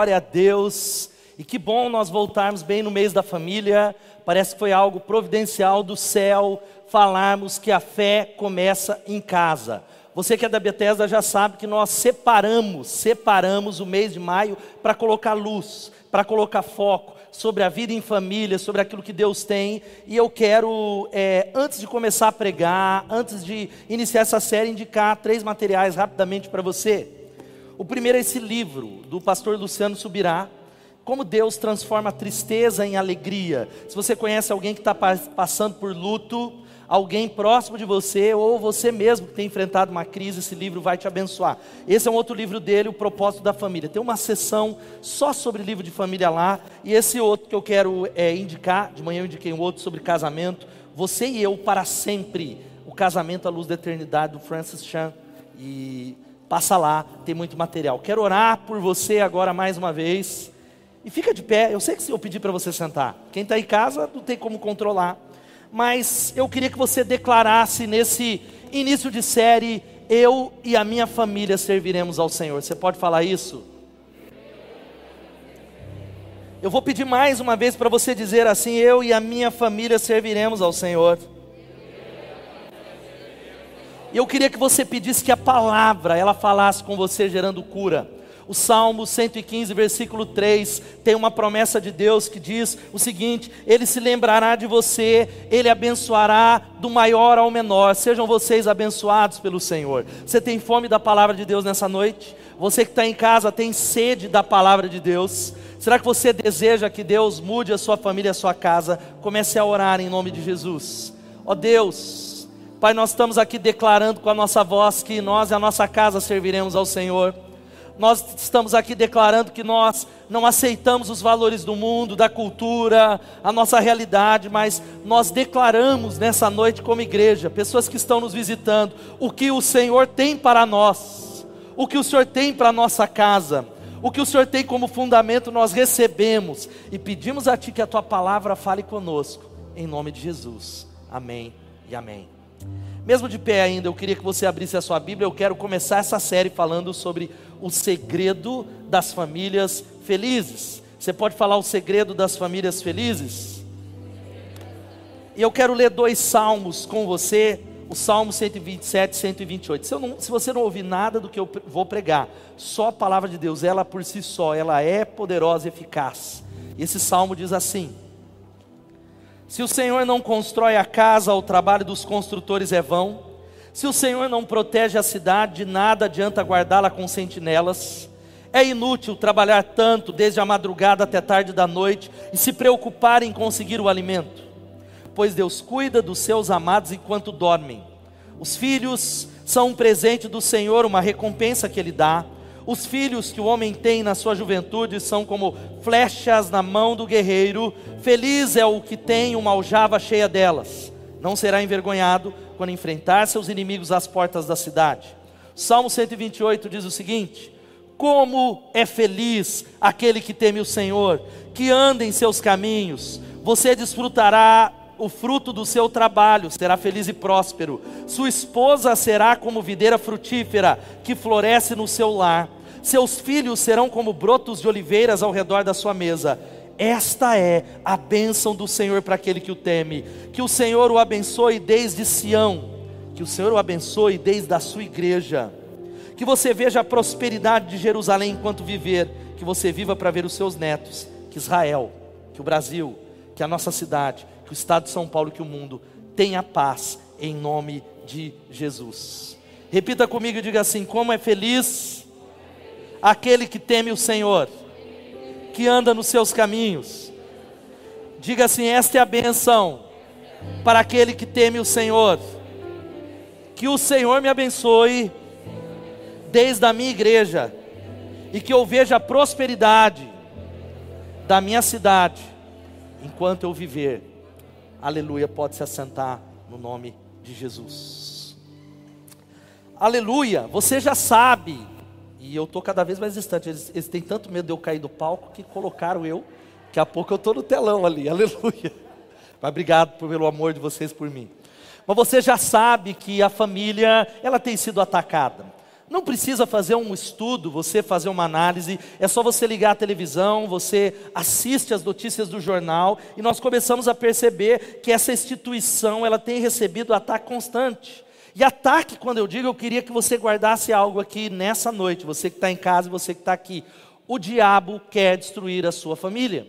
Glória a Deus. E que bom nós voltarmos bem no mês da família. Parece que foi algo providencial do céu falarmos que a fé começa em casa. Você que é da Bethesda já sabe que nós separamos, separamos o mês de maio para colocar luz, para colocar foco sobre a vida em família, sobre aquilo que Deus tem. E eu quero, é, antes de começar a pregar, antes de iniciar essa série, indicar três materiais rapidamente para você. O primeiro é esse livro do pastor Luciano Subirá, como Deus transforma a tristeza em alegria. Se você conhece alguém que está passando por luto, alguém próximo de você, ou você mesmo que tem enfrentado uma crise, esse livro vai te abençoar. Esse é um outro livro dele, O Propósito da Família. Tem uma sessão só sobre livro de família lá, e esse outro que eu quero é, indicar, de manhã eu indiquei um outro sobre casamento, Você e Eu para Sempre, o casamento à luz da eternidade, do Francis Chan. E passa lá, tem muito material. Quero orar por você agora mais uma vez. E fica de pé. Eu sei que se eu pedir para você sentar, quem está em casa não tem como controlar. Mas eu queria que você declarasse nesse início de série: Eu e a minha família serviremos ao Senhor. Você pode falar isso? Eu vou pedir mais uma vez para você dizer assim: Eu e a minha família serviremos ao Senhor. E eu queria que você pedisse que a palavra ela falasse com você gerando cura. O Salmo 115, versículo 3, tem uma promessa de Deus que diz o seguinte: Ele se lembrará de você, Ele abençoará do maior ao menor. Sejam vocês abençoados pelo Senhor. Você tem fome da palavra de Deus nessa noite? Você que está em casa tem sede da palavra de Deus? Será que você deseja que Deus mude a sua família, a sua casa? Comece a orar em nome de Jesus. Ó oh Deus, Pai, nós estamos aqui declarando com a nossa voz que nós e a nossa casa serviremos ao Senhor. Nós estamos aqui declarando que nós não aceitamos os valores do mundo, da cultura, a nossa realidade, mas nós declaramos nessa noite como igreja, pessoas que estão nos visitando, o que o Senhor tem para nós, o que o Senhor tem para a nossa casa, o que o Senhor tem como fundamento nós recebemos e pedimos a Ti que a Tua palavra fale conosco, em nome de Jesus. Amém e amém. Mesmo de pé ainda, eu queria que você abrisse a sua Bíblia. Eu quero começar essa série falando sobre o segredo das famílias felizes. Você pode falar o segredo das famílias felizes? E eu quero ler dois salmos com você, o Salmo 127 e 128. Se, não, se, você não ouvir nada do que eu vou pregar, só a palavra de Deus, ela por si só, ela é poderosa e eficaz. E esse salmo diz assim: se o Senhor não constrói a casa, o trabalho dos construtores é vão. Se o Senhor não protege a cidade, de nada adianta guardá-la com sentinelas. É inútil trabalhar tanto, desde a madrugada até tarde da noite, e se preocupar em conseguir o alimento. Pois Deus cuida dos seus amados enquanto dormem. Os filhos são um presente do Senhor, uma recompensa que Ele dá. Os filhos que o homem tem na sua juventude são como flechas na mão do guerreiro. Feliz é o que tem uma aljava cheia delas. Não será envergonhado quando enfrentar seus inimigos às portas da cidade. Salmo 128 diz o seguinte: Como é feliz aquele que teme o Senhor, que anda em seus caminhos. Você desfrutará o fruto do seu trabalho, será feliz e próspero. Sua esposa será como videira frutífera que floresce no seu lar. Seus filhos serão como brotos de oliveiras ao redor da sua mesa. Esta é a bênção do Senhor para aquele que o teme. Que o Senhor o abençoe desde Sião. Que o Senhor o abençoe desde a sua igreja. Que você veja a prosperidade de Jerusalém enquanto viver. Que você viva para ver os seus netos. Que Israel, que o Brasil, que a nossa cidade, que o estado de São Paulo, que o mundo tenha paz em nome de Jesus. Repita comigo e diga assim: como é feliz aquele que teme o Senhor, que anda nos seus caminhos. Diga assim: esta é a benção para aquele que teme o Senhor. Que o Senhor me abençoe desde a minha igreja e que eu veja a prosperidade da minha cidade enquanto eu viver Aleluia, pode se assentar no nome de Jesus. Aleluia, você já sabe, e eu estou cada vez mais distante, eles, eles, têm tanto medo de eu cair do palco que colocaram eu, daqui a pouco eu estou no telão ali, aleluia. Mas obrigado pelo amor de vocês por mim. Mas você já sabe que a família, ela tem sido atacada. Não precisa fazer um estudo, você fazer uma análise, é só você ligar a televisão, você assiste as notícias do jornal e nós começamos a perceber que essa instituição ela tem recebido ataque constante. E ataque, quando eu digo, eu queria que você guardasse algo aqui nessa noite, você que está em casa você que está aqui. O diabo quer destruir a sua família.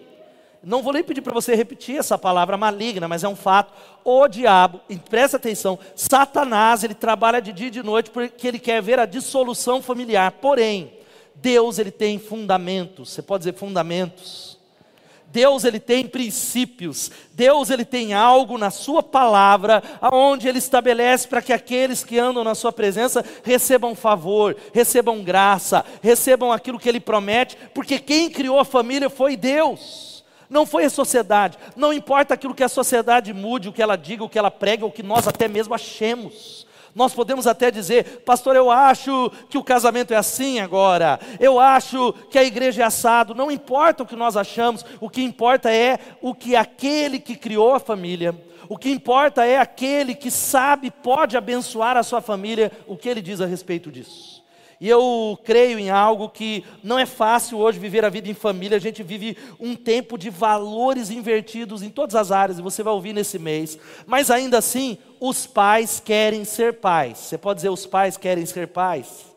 Não vou nem pedir para você repetir essa palavra maligna, mas é um fato. O diabo, presta atenção, Satanás, ele trabalha de dia e de noite porque ele quer ver a dissolução familiar. Porém, Deus, ele tem fundamentos. Você pode dizer fundamentos. Deus ele tem princípios, Deus ele tem algo na sua palavra, aonde ele estabelece para que aqueles que andam na sua presença recebam favor, recebam graça, recebam aquilo que ele promete, porque quem criou a família foi Deus não foi a sociedade. Não importa aquilo que a sociedade mude, o que ela diga, o que ela prega, o que nós até mesmo achemos. Nós podemos até dizer, pastor, eu acho que o casamento é assim agora, eu acho que a igreja é assado. Não importa o que nós achamos, o que importa é o que aquele que criou a família, o que importa é aquele que sabe, pode abençoar a sua família, o que ele diz a respeito disso. E eu creio em algo que não é fácil hoje viver a vida em família, a gente vive um tempo de valores invertidos em todas as áreas, e você vai ouvir nesse mês. Mas ainda assim, os pais querem ser pais. Você pode dizer, os pais querem ser pais?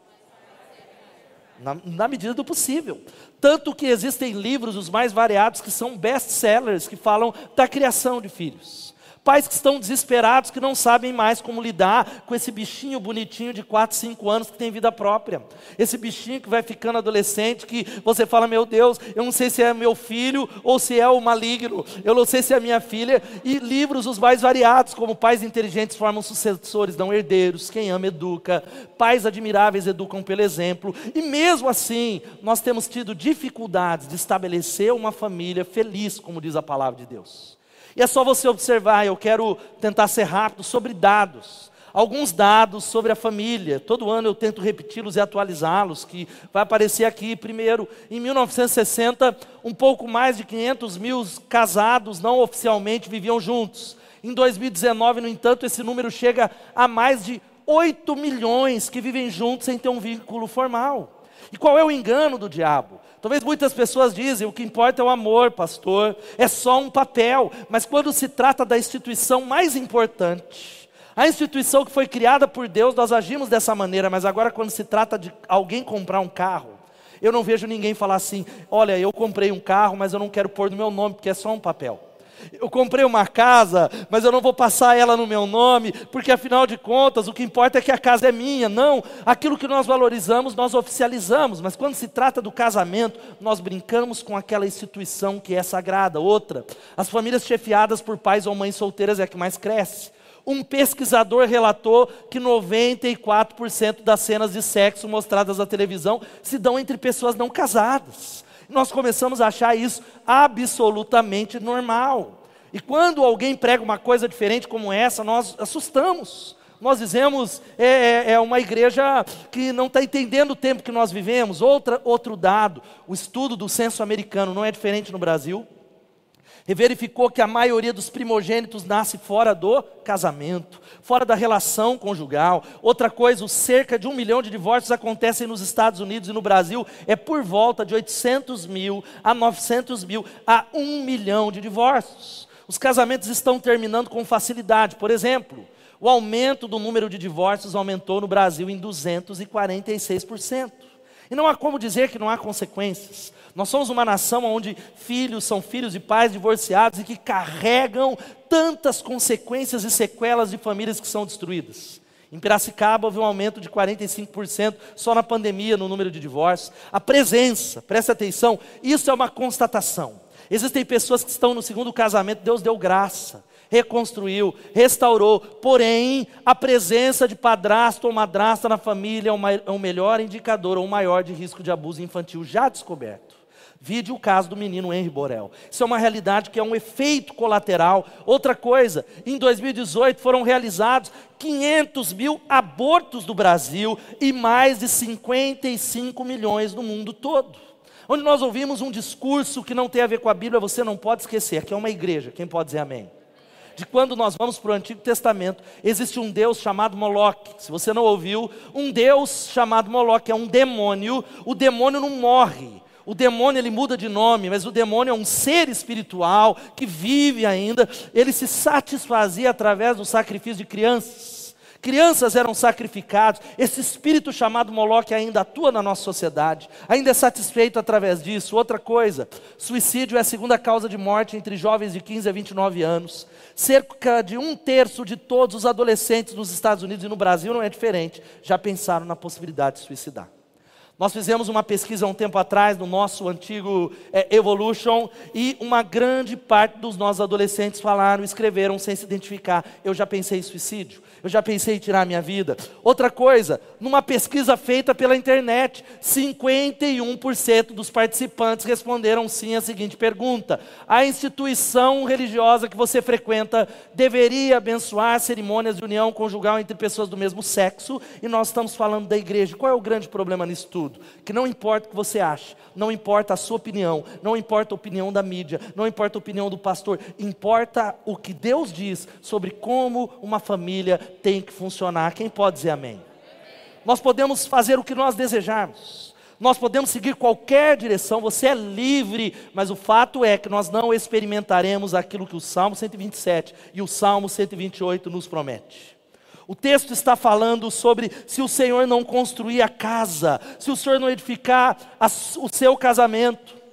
Na, na medida do possível. Tanto que existem livros, os mais variados, que são best-sellers, que falam da criação de filhos. Pais que estão desesperados, que não sabem mais como lidar com esse bichinho bonitinho de 4, 5 anos que tem vida própria. Esse bichinho que vai ficando adolescente, que você fala, meu Deus, eu não sei se é meu filho ou se é o maligno, eu não sei se é minha filha. E livros os mais variados, como Pais Inteligentes Formam Sucessores, não herdeiros, Quem Ama Educa, Pais Admiráveis Educam pelo Exemplo. E mesmo assim, nós temos tido dificuldades de estabelecer uma família feliz, como diz a palavra de Deus. E é só você observar, eu quero tentar ser rápido sobre dados. Alguns dados sobre a família. Todo ano eu tento repeti-los e atualizá-los, que vai aparecer aqui. Primeiro, em 1960, um pouco mais de 500 mil casados não oficialmente viviam juntos. Em 2019, no entanto, esse número chega a mais de 8 milhões que vivem juntos sem ter um vínculo formal. E qual é o engano do diabo? Talvez muitas pessoas dizem, o que importa é o amor, pastor, é só um papel. Mas quando se trata da instituição mais importante, a instituição que foi criada por Deus, nós agimos dessa maneira, mas agora quando se trata de alguém comprar um carro, eu não vejo ninguém falar assim: olha, eu comprei um carro, mas eu não quero pôr no meu nome, porque é só um papel eu comprei uma casa, mas eu não vou passar ela no meu nome, porque afinal de contas o que importa é que a casa é minha. Não, aquilo que nós valorizamos, nós oficializamos, mas quando se trata do casamento, nós brincamos com aquela instituição que é sagrada. Outra, as famílias chefiadas por pais ou mães solteiras é a que mais cresce. Um pesquisador relatou que 94% das cenas de sexo mostradas na televisão se dão entre pessoas não casadas. Nós começamos a achar isso absolutamente normal. E quando alguém prega uma coisa diferente como essa, nós assustamos. Nós dizemos, é, é, é uma igreja que não está entendendo o tempo que nós vivemos. Outra, outro dado, o estudo do censo americano não é diferente no Brasil verificou que a maioria dos primogênitos nasce fora do casamento, fora da relação conjugal. Outra coisa, cerca de um milhão de divórcios acontecem nos Estados Unidos e no Brasil, é por volta de 800 mil a 900 mil a um milhão de divórcios. Os casamentos estão terminando com facilidade. Por exemplo, o aumento do número de divórcios aumentou no Brasil em 246%. E não há como dizer que não há consequências. Nós somos uma nação onde filhos são filhos de pais divorciados e que carregam tantas consequências e sequelas de famílias que são destruídas. Em Piracicaba houve um aumento de 45% só na pandemia no número de divórcios. A presença, preste atenção, isso é uma constatação. Existem pessoas que estão no segundo casamento, Deus deu graça, reconstruiu, restaurou, porém, a presença de padrasto ou madrasta na família é o melhor indicador ou maior de risco de abuso infantil já descoberto. Vide o caso do menino Henry Borel. Isso é uma realidade que é um efeito colateral. Outra coisa, em 2018 foram realizados 500 mil abortos do Brasil e mais de 55 milhões no mundo todo. Onde nós ouvimos um discurso que não tem a ver com a Bíblia, você não pode esquecer. Aqui é uma igreja, quem pode dizer amém? de quando nós vamos para o Antigo Testamento, existe um Deus chamado Moloque. Se você não ouviu, um Deus chamado Moloque é um demônio. O demônio não morre. O demônio ele muda de nome, mas o demônio é um ser espiritual que vive ainda. Ele se satisfazia através do sacrifício de crianças crianças eram sacrificados, esse espírito chamado Moloque ainda atua na nossa sociedade, ainda é satisfeito através disso. Outra coisa, suicídio é a segunda causa de morte entre jovens de 15 a 29 anos. Cerca de um terço de todos os adolescentes nos Estados Unidos e no Brasil não é diferente, já pensaram na possibilidade de suicidar. Nós fizemos uma pesquisa um tempo atrás no nosso antigo é, Evolution e uma grande parte dos nossos adolescentes falaram, escreveram sem se identificar. Eu já pensei em suicídio, eu já pensei em tirar a minha vida. Outra coisa, numa pesquisa feita pela internet, 51% dos participantes responderam sim à seguinte pergunta: A instituição religiosa que você frequenta deveria abençoar cerimônias de união conjugal entre pessoas do mesmo sexo? E nós estamos falando da igreja. Qual é o grande problema nisso tudo? Tudo. Que não importa o que você acha, não importa a sua opinião, não importa a opinião da mídia, não importa a opinião do pastor, importa o que Deus diz sobre como uma família tem que funcionar. Quem pode dizer amém? Nós podemos fazer o que nós desejarmos. Nós podemos seguir qualquer direção, você é livre, mas o fato é que nós não experimentaremos aquilo que o Salmo 127 e o Salmo 128 nos promete. O texto está falando sobre se o Senhor não construir a casa, se o Senhor não edificar a, o seu casamento,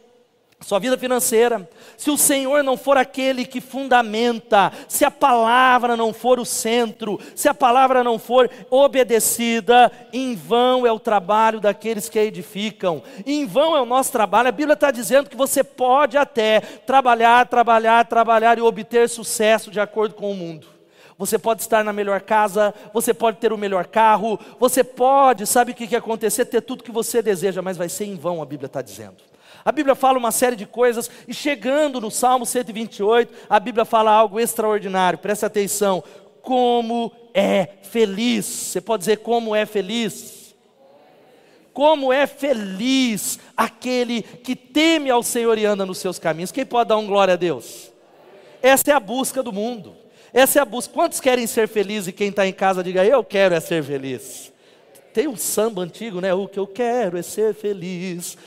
sua vida financeira, se o Senhor não for aquele que fundamenta, se a palavra não for o centro, se a palavra não for obedecida, em vão é o trabalho daqueles que a edificam, em vão é o nosso trabalho. A Bíblia está dizendo que você pode até trabalhar, trabalhar, trabalhar e obter sucesso de acordo com o mundo. Você pode estar na melhor casa, você pode ter o melhor carro, você pode, sabe o que, que acontecer? Ter tudo que você deseja, mas vai ser em vão, a Bíblia está dizendo. A Bíblia fala uma série de coisas, e chegando no Salmo 128, a Bíblia fala algo extraordinário, presta atenção. Como é feliz, você pode dizer como é feliz? Como é feliz aquele que teme ao Senhor e anda nos seus caminhos. Quem pode dar um glória a Deus? Essa é a busca do mundo. Essa é a busca. Quantos querem ser felizes e quem está em casa diga, eu quero é ser feliz. Tem um samba antigo, né? O que eu quero é ser feliz.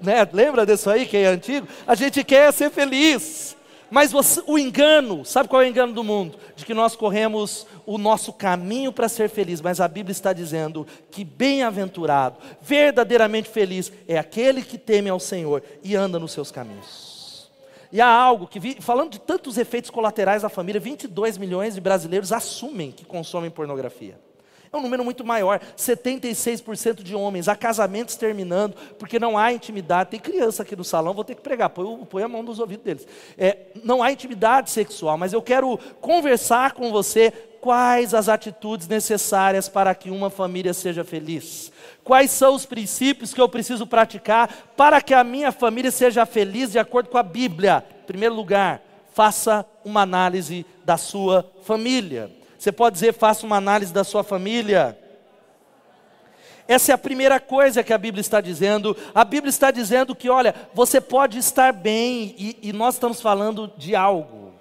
Né? Lembra disso aí que é antigo? A gente quer ser feliz. Mas você, o engano, sabe qual é o engano do mundo? De que nós corremos o nosso caminho para ser feliz, mas a Bíblia está dizendo que bem-aventurado, verdadeiramente feliz, é aquele que teme ao Senhor e anda nos seus caminhos. E há algo que, falando de tantos efeitos colaterais da família, 22 milhões de brasileiros assumem que consomem pornografia. É um número muito maior, 76% de homens, há casamentos terminando, porque não há intimidade. Tem criança aqui no salão, vou ter que pregar, põe, põe a mão nos ouvidos deles. É, não há intimidade sexual, mas eu quero conversar com você quais as atitudes necessárias para que uma família seja feliz. Quais são os princípios que eu preciso praticar para que a minha família seja feliz de acordo com a Bíblia? Em primeiro lugar, faça uma análise da sua família. Você pode dizer, faça uma análise da sua família. Essa é a primeira coisa que a Bíblia está dizendo. A Bíblia está dizendo que, olha, você pode estar bem, e, e nós estamos falando de algo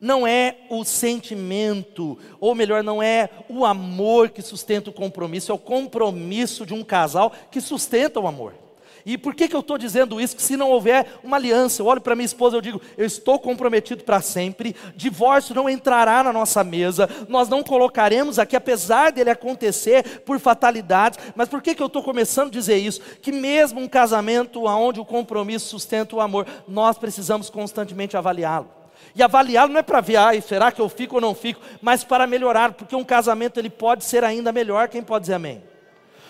não é o sentimento, ou melhor, não é o amor que sustenta o compromisso, é o compromisso de um casal que sustenta o amor. E por que, que eu estou dizendo isso? Que se não houver uma aliança, eu olho para minha esposa e digo, eu estou comprometido para sempre, divórcio não entrará na nossa mesa, nós não colocaremos aqui, apesar dele acontecer por fatalidades, mas por que, que eu estou começando a dizer isso? Que mesmo um casamento onde o compromisso sustenta o amor, nós precisamos constantemente avaliá-lo. E avaliá-lo não é para ver, ah, será que eu fico ou não fico, mas para melhorar, porque um casamento ele pode ser ainda melhor, quem pode dizer amém?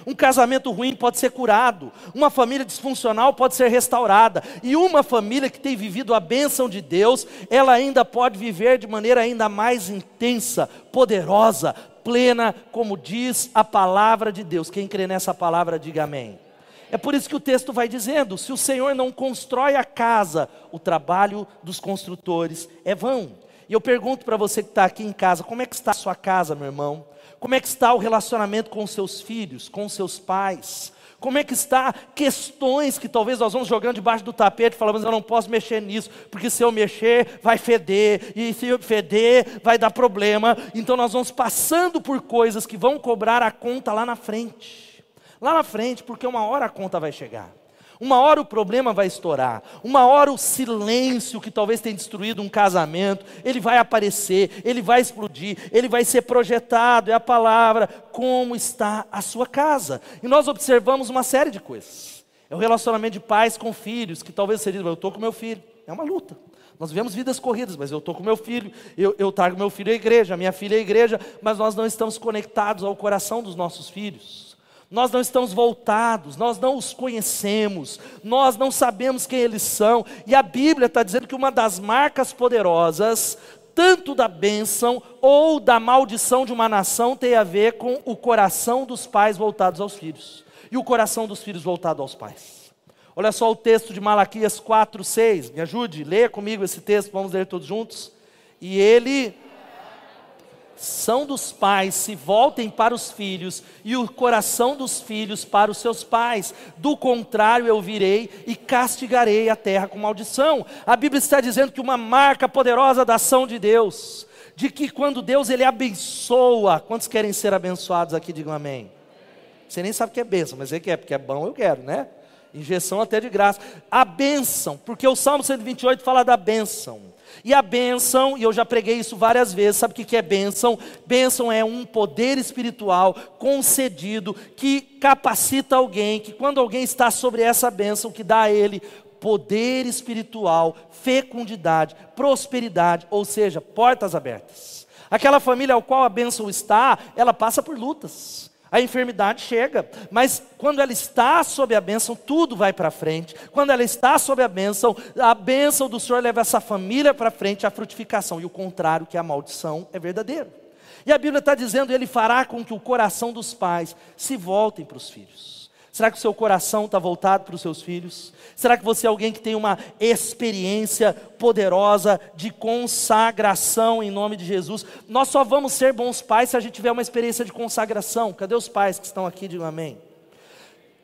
Um casamento ruim pode ser curado, uma família disfuncional pode ser restaurada, e uma família que tem vivido a bênção de Deus, ela ainda pode viver de maneira ainda mais intensa, poderosa, plena, como diz a palavra de Deus. Quem crê nessa palavra, diga amém. É por isso que o texto vai dizendo: se o Senhor não constrói a casa, o trabalho dos construtores é vão. E eu pergunto para você que está aqui em casa: como é que está a sua casa, meu irmão? Como é que está o relacionamento com seus filhos, com seus pais? Como é que está questões que talvez nós vamos jogando debaixo do tapete, falamos, eu não posso mexer nisso, porque se eu mexer vai feder, e se eu feder vai dar problema. Então nós vamos passando por coisas que vão cobrar a conta lá na frente. Lá na frente, porque uma hora a conta vai chegar. Uma hora o problema vai estourar, uma hora o silêncio que talvez tenha destruído um casamento, ele vai aparecer, ele vai explodir, ele vai ser projetado, é a palavra, como está a sua casa. E nós observamos uma série de coisas. É o relacionamento de pais com filhos, que talvez seja, eu estou com meu filho, é uma luta. Nós vivemos vidas corridas, mas eu estou com meu filho, eu, eu trago meu filho à igreja, minha filha à igreja, mas nós não estamos conectados ao coração dos nossos filhos nós não estamos voltados, nós não os conhecemos, nós não sabemos quem eles são, e a Bíblia está dizendo que uma das marcas poderosas, tanto da bênção ou da maldição de uma nação, tem a ver com o coração dos pais voltados aos filhos, e o coração dos filhos voltado aos pais. Olha só o texto de Malaquias 4, 6, me ajude, leia comigo esse texto, vamos ler todos juntos. E ele são dos pais se voltem para os filhos e o coração dos filhos para os seus pais. Do contrário, eu virei e castigarei a terra com maldição. A Bíblia está dizendo que uma marca poderosa da ação de Deus, de que quando Deus ele abençoa, quantos querem ser abençoados aqui? Digam amém. Você nem sabe o que é bênção, mas ele quer, porque é bom, eu quero, né? Injeção até de graça. A bênção, porque o Salmo 128 fala da bênção. E a bênção, e eu já preguei isso várias vezes, sabe o que é bênção? Bênção é um poder espiritual concedido que capacita alguém, que quando alguém está sobre essa bênção, que dá a ele poder espiritual, fecundidade, prosperidade, ou seja, portas abertas. Aquela família ao qual a bênção está, ela passa por lutas. A enfermidade chega, mas quando ela está sob a bênção, tudo vai para frente. Quando ela está sob a bênção, a bênção do Senhor leva essa família para frente, a frutificação. E o contrário, que a maldição, é verdadeiro. E a Bíblia está dizendo: Ele fará com que o coração dos pais se voltem para os filhos. Será que o seu coração está voltado para os seus filhos? Será que você é alguém que tem uma experiência poderosa de consagração em nome de Jesus? Nós só vamos ser bons pais se a gente tiver uma experiência de consagração. Cadê os pais que estão aqui? Digam amém.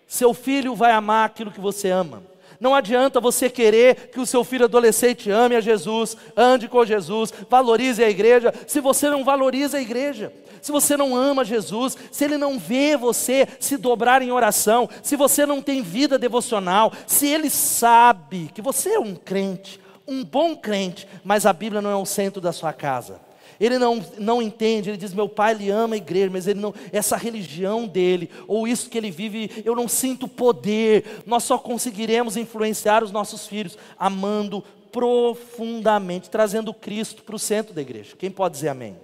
Seu filho vai amar aquilo que você ama. Não adianta você querer que o seu filho adolescente ame a Jesus, ande com Jesus, valorize a igreja, se você não valoriza a igreja se você não ama Jesus, se Ele não vê você se dobrar em oração, se você não tem vida devocional, se Ele sabe que você é um crente, um bom crente, mas a Bíblia não é o centro da sua casa. Ele não, não entende, ele diz: Meu pai, ele ama a igreja, mas ele não, essa religião dele, ou isso que ele vive, eu não sinto poder. Nós só conseguiremos influenciar os nossos filhos amando profundamente, trazendo Cristo para o centro da igreja. Quem pode dizer amém?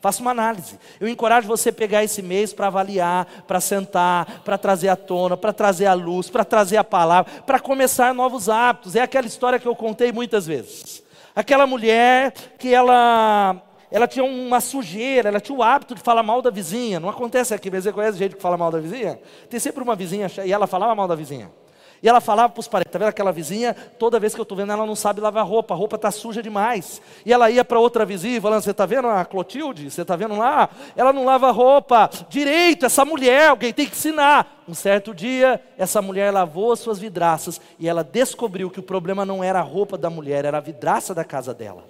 Faça uma análise. Eu encorajo você a pegar esse mês para avaliar, para sentar, para trazer à tona, para trazer a luz, para trazer a palavra, para começar novos hábitos. É aquela história que eu contei muitas vezes. Aquela mulher que ela ela tinha uma sujeira, ela tinha o hábito de falar mal da vizinha. Não acontece aqui, você conhece gente que fala mal da vizinha? Tem sempre uma vizinha e ela falava mal da vizinha. E ela falava para os parentes, tá vendo aquela vizinha? Toda vez que eu estou vendo, ela não sabe lavar roupa, a roupa está suja demais. E ela ia para outra vizinha falando, você está vendo a Clotilde? Você está vendo lá? Ela não lava roupa direito, essa mulher, alguém tem que ensinar. Um certo dia, essa mulher lavou as suas vidraças e ela descobriu que o problema não era a roupa da mulher, era a vidraça da casa dela.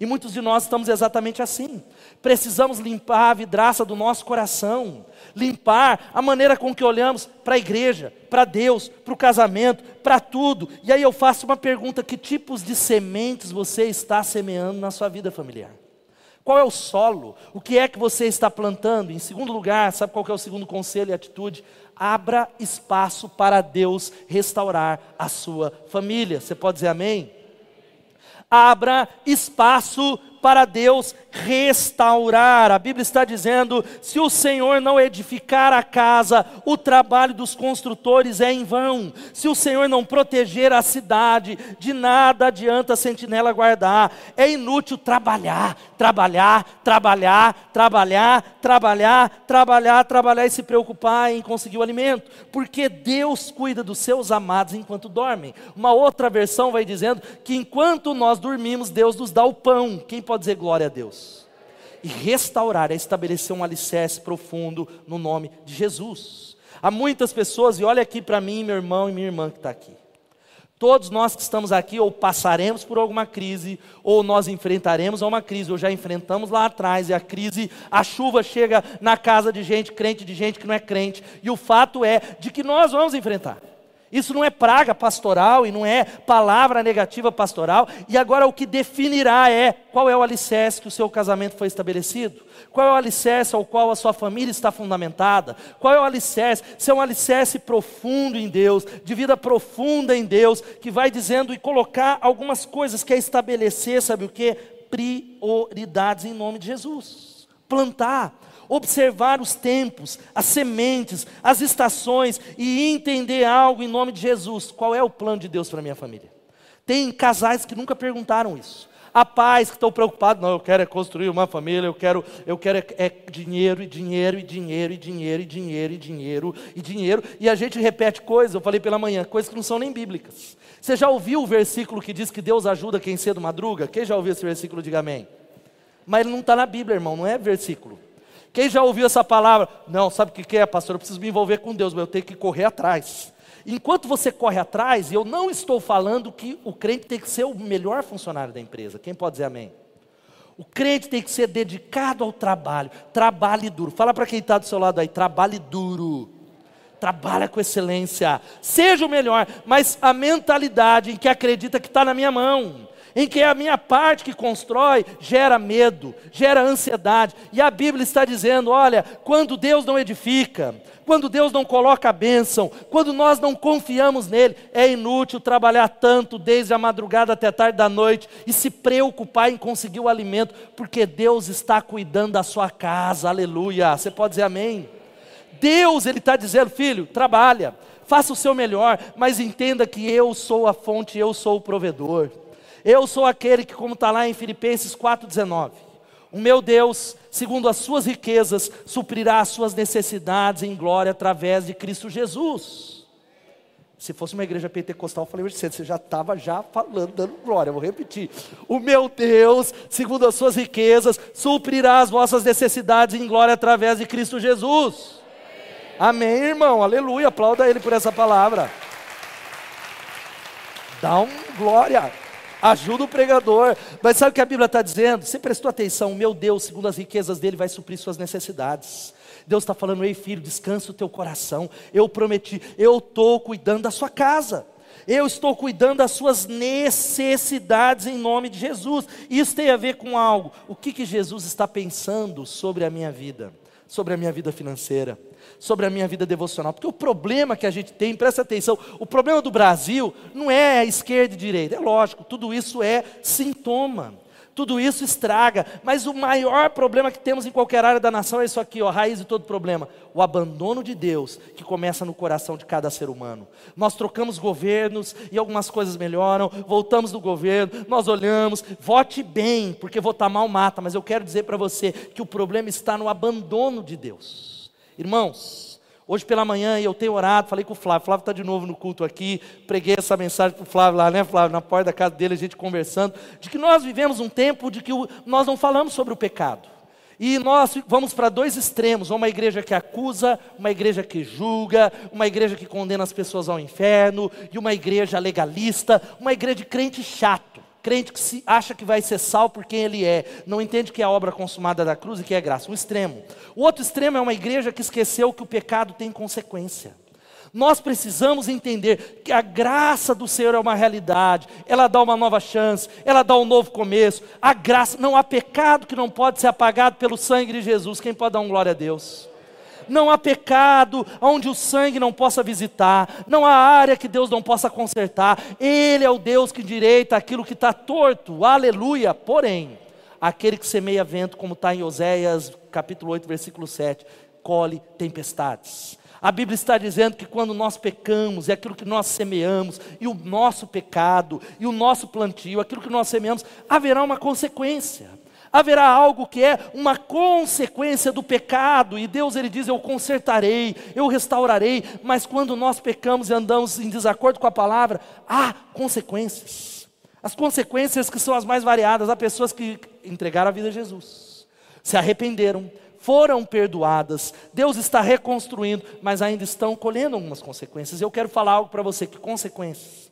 E muitos de nós estamos exatamente assim. Precisamos limpar a vidraça do nosso coração, limpar a maneira com que olhamos para a igreja, para Deus, para o casamento, para tudo. E aí eu faço uma pergunta: que tipos de sementes você está semeando na sua vida familiar? Qual é o solo? O que é que você está plantando? Em segundo lugar, sabe qual é o segundo conselho e atitude? Abra espaço para Deus restaurar a sua família. Você pode dizer amém? Abra espaço para Deus restaurar. A Bíblia está dizendo: se o Senhor não edificar a casa, o trabalho dos construtores é em vão. Se o Senhor não proteger a cidade, de nada adianta a sentinela guardar. É inútil trabalhar, trabalhar, trabalhar, trabalhar, trabalhar, trabalhar, trabalhar e se preocupar em conseguir o alimento, porque Deus cuida dos seus amados enquanto dormem. Uma outra versão vai dizendo que enquanto nós dormimos, Deus nos dá o pão. Quem pode dizer glória a Deus? E restaurar é estabelecer um alicerce profundo no nome de Jesus. Há muitas pessoas, e olha aqui para mim, meu irmão e minha irmã que está aqui. Todos nós que estamos aqui, ou passaremos por alguma crise, ou nós enfrentaremos uma crise, ou já enfrentamos lá atrás, e a crise, a chuva chega na casa de gente, crente de gente que não é crente, e o fato é de que nós vamos enfrentar. Isso não é praga pastoral e não é palavra negativa pastoral. E agora o que definirá é qual é o alicerce que o seu casamento foi estabelecido, qual é o alicerce ao qual a sua família está fundamentada, qual é o alicerce, se é um alicerce profundo em Deus, de vida profunda em Deus, que vai dizendo e colocar algumas coisas, que é estabelecer, sabe o que? Prioridades em nome de Jesus. Plantar observar os tempos, as sementes, as estações e entender algo em nome de Jesus. Qual é o plano de Deus para minha família? Tem casais que nunca perguntaram isso. Há que estão preocupados, não, eu quero é construir uma família, eu quero, eu quero é, é dinheiro e dinheiro e dinheiro e dinheiro e dinheiro e dinheiro e dinheiro. E a gente repete coisas, eu falei pela manhã, coisas que não são nem bíblicas. Você já ouviu o versículo que diz que Deus ajuda quem cedo madruga? Quem já ouviu esse versículo, diga amém. Mas ele não está na Bíblia, irmão, não é versículo. Quem já ouviu essa palavra? Não, sabe o que é, pastor? Eu preciso me envolver com Deus, mas eu tenho que correr atrás. Enquanto você corre atrás, eu não estou falando que o crente tem que ser o melhor funcionário da empresa. Quem pode dizer amém? O crente tem que ser dedicado ao trabalho. Trabalhe duro. Fala para quem está do seu lado aí, trabalhe duro. Trabalha com excelência. Seja o melhor, mas a mentalidade em que acredita que está na minha mão em que a minha parte que constrói gera medo, gera ansiedade. E a Bíblia está dizendo: olha, quando Deus não edifica, quando Deus não coloca a bênção, quando nós não confiamos nele, é inútil trabalhar tanto desde a madrugada até tarde da noite e se preocupar em conseguir o alimento, porque Deus está cuidando da sua casa, aleluia. Você pode dizer amém? Deus, Ele está dizendo, filho, trabalha, faça o seu melhor, mas entenda que eu sou a fonte, eu sou o provedor. Eu sou aquele que, como está lá em Filipenses 4,19, o meu Deus, segundo as suas riquezas, suprirá as suas necessidades em glória através de Cristo Jesus. Se fosse uma igreja pentecostal, eu falei você já estava já falando, dando glória, vou repetir. O meu Deus, segundo as suas riquezas, suprirá as vossas necessidades em glória através de Cristo Jesus. Amém, irmão, aleluia, aplauda ele por essa palavra. Dá um glória ajuda o pregador. Mas sabe o que a Bíblia está dizendo? Você prestou atenção, meu Deus, segundo as riquezas dele, vai suprir suas necessidades. Deus está falando, ei filho, descansa o teu coração. Eu prometi, eu estou cuidando da sua casa. Eu estou cuidando das suas necessidades em nome de Jesus. Isso tem a ver com algo. O que, que Jesus está pensando sobre a minha vida? Sobre a minha vida financeira? sobre a minha vida devocional. Porque o problema que a gente tem, presta atenção, o problema do Brasil não é a esquerda e direita, é lógico, tudo isso é sintoma. Tudo isso estraga, mas o maior problema que temos em qualquer área da nação é isso aqui, ó, a raiz de todo problema: o abandono de Deus, que começa no coração de cada ser humano. Nós trocamos governos e algumas coisas melhoram, voltamos do governo, nós olhamos, vote bem, porque votar mal mata, mas eu quero dizer para você que o problema está no abandono de Deus. Irmãos, hoje pela manhã eu tenho orado, falei com o Flávio, o Flávio está de novo no culto aqui, preguei essa mensagem para o Flávio lá, né, Flávio, na porta da casa dele, a gente conversando, de que nós vivemos um tempo de que nós não falamos sobre o pecado. E nós vamos para dois extremos: uma igreja que acusa, uma igreja que julga, uma igreja que condena as pessoas ao inferno, e uma igreja legalista, uma igreja de crente chato crente que se acha que vai ser sal por quem ele é, não entende que é a obra consumada da cruz e que é graça. Um extremo. O outro extremo é uma igreja que esqueceu que o pecado tem consequência. Nós precisamos entender que a graça do Senhor é uma realidade, ela dá uma nova chance, ela dá um novo começo. A graça, não há pecado que não pode ser apagado pelo sangue de Jesus. Quem pode dar um glória a Deus? Não há pecado onde o sangue não possa visitar, não há área que Deus não possa consertar. Ele é o Deus que direita aquilo que está torto, aleluia. Porém, aquele que semeia vento, como está em Oséias capítulo 8, versículo 7, colhe tempestades. A Bíblia está dizendo que quando nós pecamos, é aquilo que nós semeamos, e o nosso pecado, e o nosso plantio, aquilo que nós semeamos, haverá uma consequência haverá algo que é uma consequência do pecado, e Deus ele diz: Eu consertarei, eu restaurarei, mas quando nós pecamos e andamos em desacordo com a palavra, há consequências. As consequências que são as mais variadas, há pessoas que entregaram a vida a Jesus, se arrependeram, foram perdoadas, Deus está reconstruindo, mas ainda estão colhendo algumas consequências. Eu quero falar algo para você: que consequências?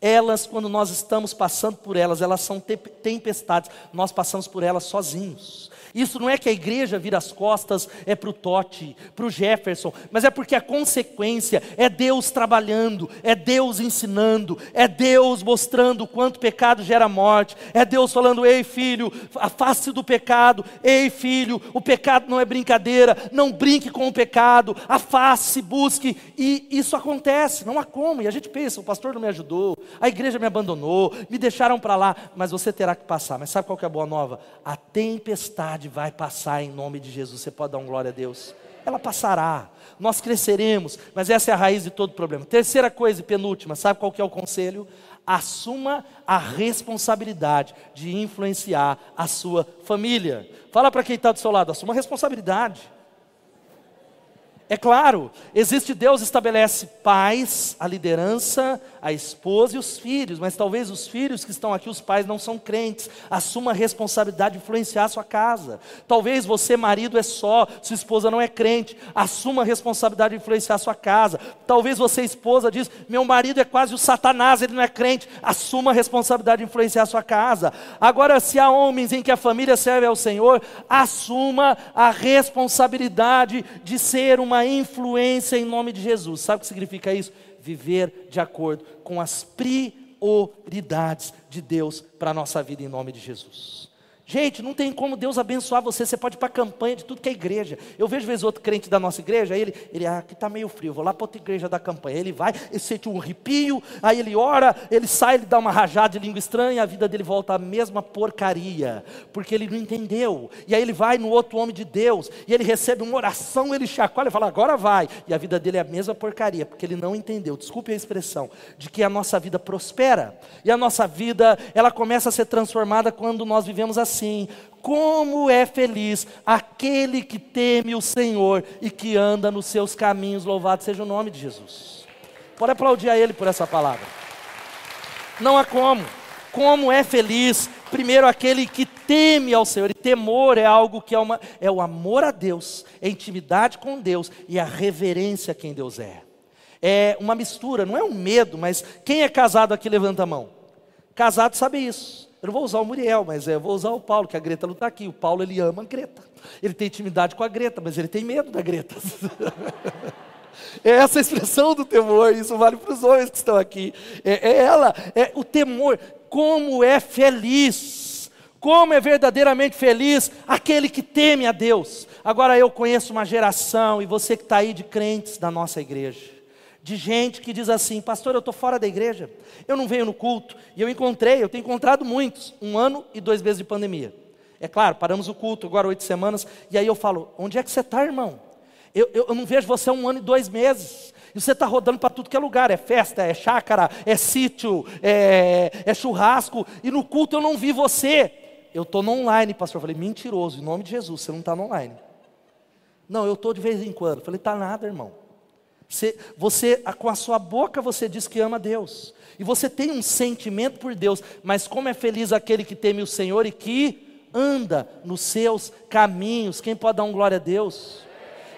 Elas, quando nós estamos passando por elas, elas são tempestades, nós passamos por elas sozinhos. Isso não é que a igreja vira as costas, é para o Totti, para o Jefferson, mas é porque a consequência é Deus trabalhando, é Deus ensinando, é Deus mostrando o quanto pecado gera morte, é Deus falando: ei filho, afaste do pecado, ei filho, o pecado não é brincadeira, não brinque com o pecado, afaste, busque, e isso acontece, não há como, e a gente pensa: o pastor não me ajudou, a igreja me abandonou, me deixaram para lá, mas você terá que passar, mas sabe qual que é a boa nova? A tempestade tempestade vai passar em nome de Jesus. Você pode dar um glória a Deus? Ela passará, nós cresceremos, mas essa é a raiz de todo problema. Terceira coisa e penúltima, sabe qual que é o conselho? Assuma a responsabilidade de influenciar a sua família. Fala para quem está do seu lado, assuma a responsabilidade. É claro, existe Deus estabelece pais, a liderança, a esposa e os filhos, mas talvez os filhos que estão aqui, os pais não são crentes. Assuma a responsabilidade de influenciar a sua casa. Talvez você, marido, é só, sua esposa não é crente. Assuma a responsabilidade de influenciar a sua casa. Talvez você, esposa, diz: meu marido é quase o Satanás, ele não é crente. Assuma a responsabilidade de influenciar a sua casa. Agora, se há homens em que a família serve ao Senhor, assuma a responsabilidade de ser uma influência em nome de Jesus. Sabe o que significa isso? Viver de acordo com as prioridades de Deus para a nossa vida em nome de Jesus. Gente, não tem como Deus abençoar você. Você pode ir para a campanha de tudo que é igreja. Eu vejo, vezes, outro crente da nossa igreja, ele, ele ah, aqui está meio frio, vou lá para outra igreja da campanha. Ele vai, ele sente um arrepio, aí ele ora, ele sai, ele dá uma rajada de língua estranha, a vida dele volta à mesma porcaria, porque ele não entendeu. E aí ele vai no outro homem de Deus, e ele recebe uma oração, ele chacoalha e fala, agora vai. E a vida dele é a mesma porcaria, porque ele não entendeu, desculpe a expressão, de que a nossa vida prospera. E a nossa vida, ela começa a ser transformada quando nós vivemos assim assim: como é feliz aquele que teme o Senhor e que anda nos seus caminhos, louvado seja o nome de Jesus. Pode aplaudir a Ele por essa palavra. Não há como. Como é feliz, primeiro, aquele que teme ao Senhor, e temor é algo que é, uma, é o amor a Deus, é intimidade com Deus e a reverência a quem Deus é. É uma mistura, não é um medo, mas quem é casado aqui levanta a mão. Casado sabe isso. Eu não vou usar o Muriel, mas eu vou usar o Paulo, que a Greta não está aqui. O Paulo, ele ama a Greta. Ele tem intimidade com a Greta, mas ele tem medo da Greta. É essa a expressão do temor, isso vale para os homens que estão aqui. É, é, ela, é o temor. Como é feliz, como é verdadeiramente feliz aquele que teme a Deus. Agora eu conheço uma geração, e você que está aí de crentes da nossa igreja de gente que diz assim: Pastor, eu estou fora da igreja, eu não venho no culto. E eu encontrei, eu tenho encontrado muitos, um ano e dois meses de pandemia. É claro, paramos o culto agora oito semanas, e aí eu falo: Onde é que você está, irmão? Eu, eu, eu, não vejo você há um ano e dois meses. E você está rodando para tudo que é lugar: é festa, é chácara, é sítio, é, é churrasco, e no culto eu não vi você. Eu estou no online, pastor. Eu falei: Mentiroso, em nome de Jesus, você não está no online. Não, eu estou de vez em quando. Eu falei: Está nada, irmão. Você, você, com a sua boca você diz que ama Deus. E você tem um sentimento por Deus, mas como é feliz aquele que teme o Senhor e que anda nos seus caminhos. Quem pode dar um glória a Deus?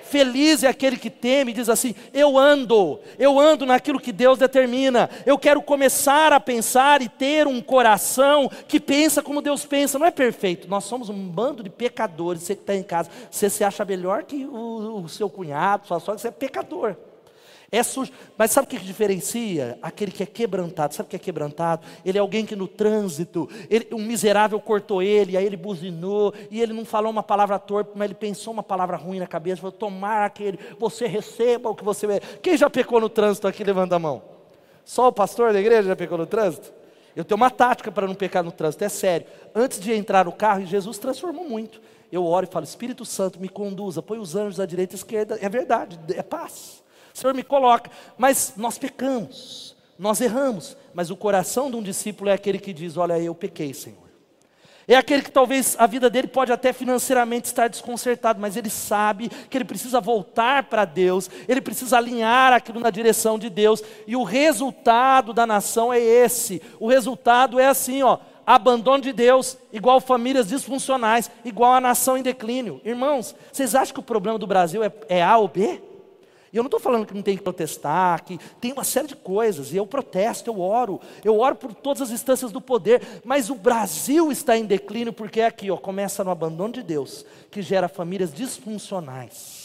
Feliz é aquele que teme e diz assim: Eu ando, eu ando naquilo que Deus determina. Eu quero começar a pensar e ter um coração que pensa como Deus pensa. Não é perfeito, nós somos um bando de pecadores. Você que está em casa, você se acha melhor que o, o seu cunhado, sua sogra, você é pecador. É sujo. Mas sabe o que diferencia? Aquele que é quebrantado. Sabe o que é quebrantado? Ele é alguém que no trânsito, ele, um miserável cortou ele, aí ele buzinou, e ele não falou uma palavra torpe, mas ele pensou uma palavra ruim na cabeça, falou, tomar aquele, você receba o que você. Quem já pecou no trânsito aqui, levanta a mão. Só o pastor da igreja já pecou no trânsito? Eu tenho uma tática para não pecar no trânsito, é sério. Antes de entrar no carro, Jesus transformou muito. Eu oro e falo, Espírito Santo, me conduza, põe os anjos à direita e à esquerda. É verdade, é paz. Senhor me coloca. Mas nós pecamos, nós erramos. Mas o coração de um discípulo é aquele que diz: Olha, eu pequei, Senhor. É aquele que talvez a vida dele pode até financeiramente estar desconcertado, mas ele sabe que ele precisa voltar para Deus, ele precisa alinhar aquilo na direção de Deus, e o resultado da nação é esse. O resultado é assim, ó, abandono de Deus, igual famílias disfuncionais, igual a nação em declínio. Irmãos, vocês acham que o problema do Brasil é, é A ou B? E eu não estou falando que não tem que protestar, que tem uma série de coisas, e eu protesto, eu oro, eu oro por todas as instâncias do poder, mas o Brasil está em declínio porque é aqui, ó, começa no abandono de Deus, que gera famílias disfuncionais.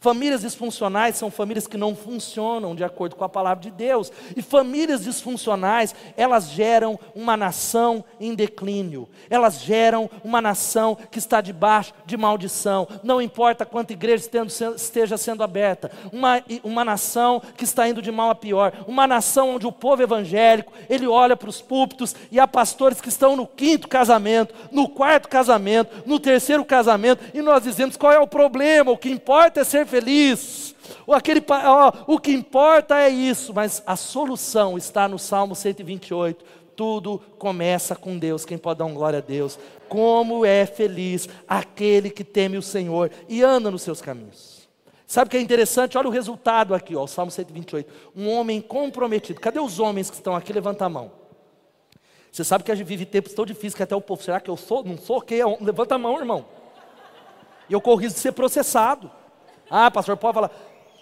Famílias disfuncionais são famílias que não funcionam de acordo com a palavra de Deus. E famílias disfuncionais, elas geram uma nação em declínio. Elas geram uma nação que está debaixo de maldição. Não importa quanta igreja esteja sendo aberta. Uma, uma nação que está indo de mal a pior. Uma nação onde o povo evangélico, ele olha para os púlpitos e há pastores que estão no quinto casamento, no quarto casamento, no terceiro casamento. E nós dizemos qual é o problema. O que importa é ser feliz. Ou aquele, ó, o que importa é isso, mas a solução está no Salmo 128. Tudo começa com Deus. Quem pode dar um glória a Deus? Como é feliz aquele que teme o Senhor e anda nos seus caminhos. Sabe o que é interessante? Olha o resultado aqui, ó, o Salmo 128. Um homem comprometido. Cadê os homens que estão aqui? Levanta a mão. Você sabe que a gente vive tempos tão difíceis que até o povo, será que eu sou? Não sou? Quem? Levanta a mão, irmão. E eu corro risco de ser processado. Ah, pastor Paulo fala: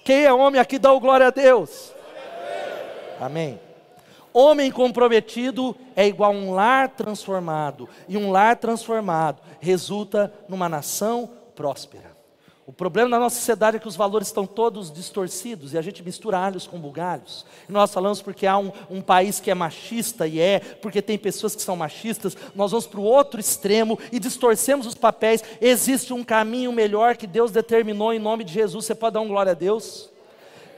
quem é homem aqui dá o glória a Deus. Amém. Homem comprometido é igual a um lar transformado, e um lar transformado resulta numa nação próspera. O problema da nossa sociedade é que os valores estão todos distorcidos e a gente mistura alhos com bugalhos. Nós falamos porque há um, um, país que é machista e é, porque tem pessoas que são machistas, nós vamos para o outro extremo e distorcemos os papéis. Existe um caminho melhor que Deus determinou em nome de Jesus. Você pode dar um glória a Deus?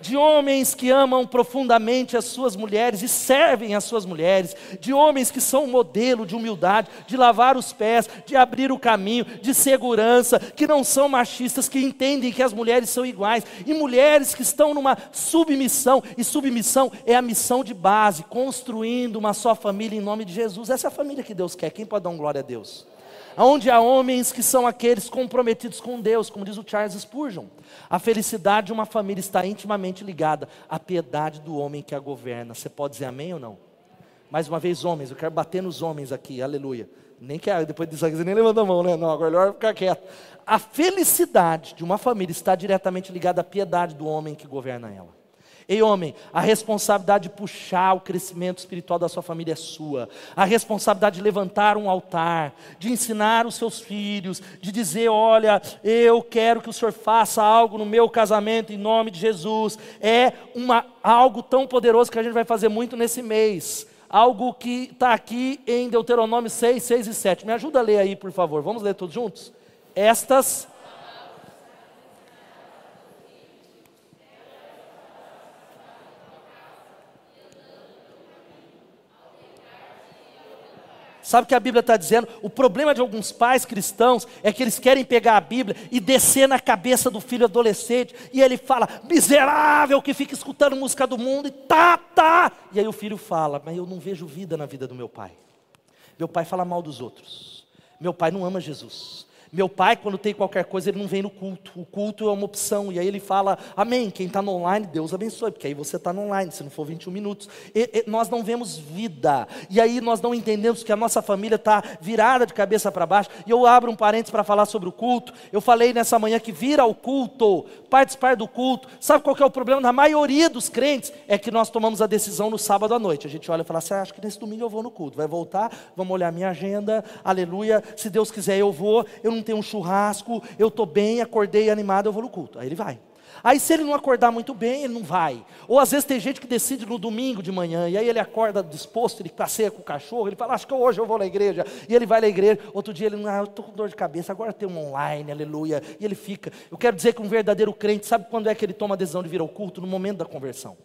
De homens que amam profundamente as suas mulheres e servem as suas mulheres, de homens que são modelo de humildade, de lavar os pés, de abrir o caminho, de segurança, que não são machistas, que entendem que as mulheres são iguais, e mulheres que estão numa submissão, e submissão é a missão de base, construindo uma só família em nome de Jesus. Essa é a família que Deus quer. Quem pode dar um glória a Deus? Onde há homens que são aqueles comprometidos com Deus, como diz o Charles Spurgeon. A felicidade de uma família está intimamente ligada à piedade do homem que a governa. Você pode dizer amém ou não? Mais uma vez, homens, eu quero bater nos homens aqui, aleluia. Nem quero, depois disso aqui, você nem levanta a mão, né? Não, agora melhor ficar quieto. A felicidade de uma família está diretamente ligada à piedade do homem que governa ela. Ei, homem, a responsabilidade de puxar o crescimento espiritual da sua família é sua. A responsabilidade de levantar um altar, de ensinar os seus filhos, de dizer: olha, eu quero que o Senhor faça algo no meu casamento em nome de Jesus. É uma, algo tão poderoso que a gente vai fazer muito nesse mês algo que está aqui em Deuteronômio 6, 6 e 7. Me ajuda a ler aí, por favor. Vamos ler todos juntos? Estas Sabe o que a Bíblia está dizendo? O problema de alguns pais cristãos é que eles querem pegar a Bíblia e descer na cabeça do filho adolescente, e ele fala, miserável que fica escutando música do mundo, e tá, tá. E aí o filho fala, mas eu não vejo vida na vida do meu pai. Meu pai fala mal dos outros. Meu pai não ama Jesus. Meu pai, quando tem qualquer coisa, ele não vem no culto. O culto é uma opção. E aí ele fala, amém. Quem está no online, Deus abençoe. Porque aí você está no online, se não for 21 minutos. E, e, nós não vemos vida. E aí nós não entendemos que a nossa família está virada de cabeça para baixo. E eu abro um parênteses para falar sobre o culto. Eu falei nessa manhã que vir ao culto, participar do culto. Sabe qual é o problema da maioria dos crentes? É que nós tomamos a decisão no sábado à noite. A gente olha e fala assim, ah, acho que nesse domingo eu vou no culto. Vai voltar, vamos olhar minha agenda. Aleluia. Se Deus quiser eu vou. Eu não tem um churrasco, eu estou bem, acordei animado, eu vou no culto. Aí ele vai. Aí se ele não acordar muito bem, ele não vai. Ou às vezes tem gente que decide no domingo de manhã, e aí ele acorda disposto, ele passeia com o cachorro, ele fala, acho que hoje eu vou na igreja. E ele vai na igreja, outro dia ele, ah, eu estou com dor de cabeça, agora tem um online, aleluia. E ele fica. Eu quero dizer que um verdadeiro crente, sabe quando é que ele toma a decisão de vir ao culto? No momento da conversão.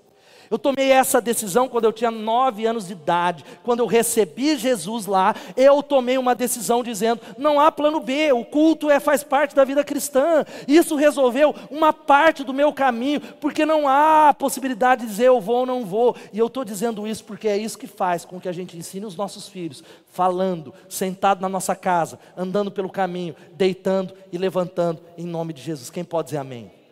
Eu tomei essa decisão quando eu tinha nove anos de idade. Quando eu recebi Jesus lá, eu tomei uma decisão dizendo: não há plano B, o culto é, faz parte da vida cristã. Isso resolveu uma parte do meu caminho, porque não há possibilidade de dizer eu vou ou não vou. E eu estou dizendo isso porque é isso que faz com que a gente ensine os nossos filhos, falando, sentado na nossa casa, andando pelo caminho, deitando e levantando, em nome de Jesus. Quem pode dizer amém?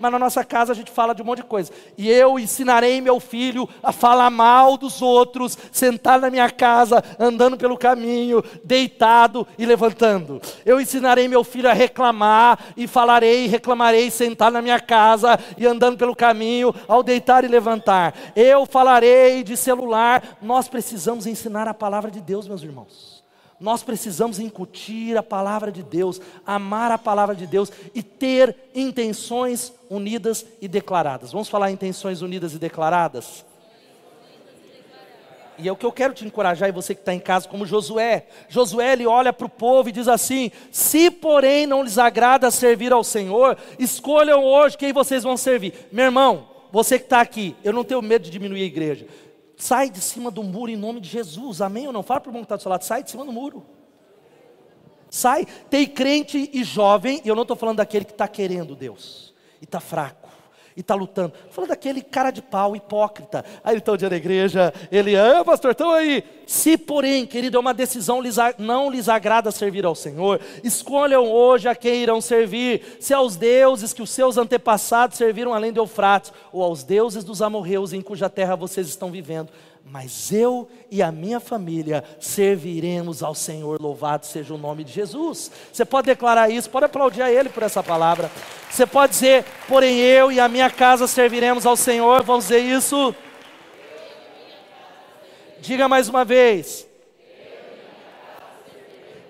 Mas na nossa casa a gente fala de um monte de coisa. E eu ensinarei meu filho a falar mal dos outros, sentar na minha casa, andando pelo caminho, deitado e levantando. Eu ensinarei meu filho a reclamar e falarei, reclamarei, sentar na minha casa e andando pelo caminho, ao deitar e levantar. Eu falarei de celular. Nós precisamos ensinar a palavra de Deus, meus irmãos. Nós precisamos incutir a palavra de Deus, amar a palavra de Deus e ter intenções unidas e declaradas. Vamos falar intenções unidas e declaradas? E é o que eu quero te encorajar, e você que está em casa, como Josué. Josué, ele olha para o povo e diz assim: Se porém não lhes agrada servir ao Senhor, escolham hoje quem vocês vão servir. Meu irmão, você que está aqui, eu não tenho medo de diminuir a igreja. Sai de cima do muro em nome de Jesus, amém ou não? Fala para o irmão que está do seu lado, sai de cima do muro. Sai. Tem crente e jovem, e eu não estou falando daquele que está querendo Deus, e está fraco, e está lutando. Falando daquele cara de pau, hipócrita. Aí ele está dia na igreja, ele, ah, pastor, estão aí. Se, porém, querido, é uma decisão, não lhes agrada servir ao Senhor, escolham hoje a quem irão servir, se aos deuses que os seus antepassados serviram além de Eufrates, ou aos deuses dos amorreus em cuja terra vocês estão vivendo mas eu e a minha família serviremos ao Senhor, louvado seja o nome de Jesus. Você pode declarar isso, pode aplaudir a Ele por essa palavra. Você pode dizer, porém eu e a minha casa serviremos ao Senhor, vamos dizer isso? Diga mais uma vez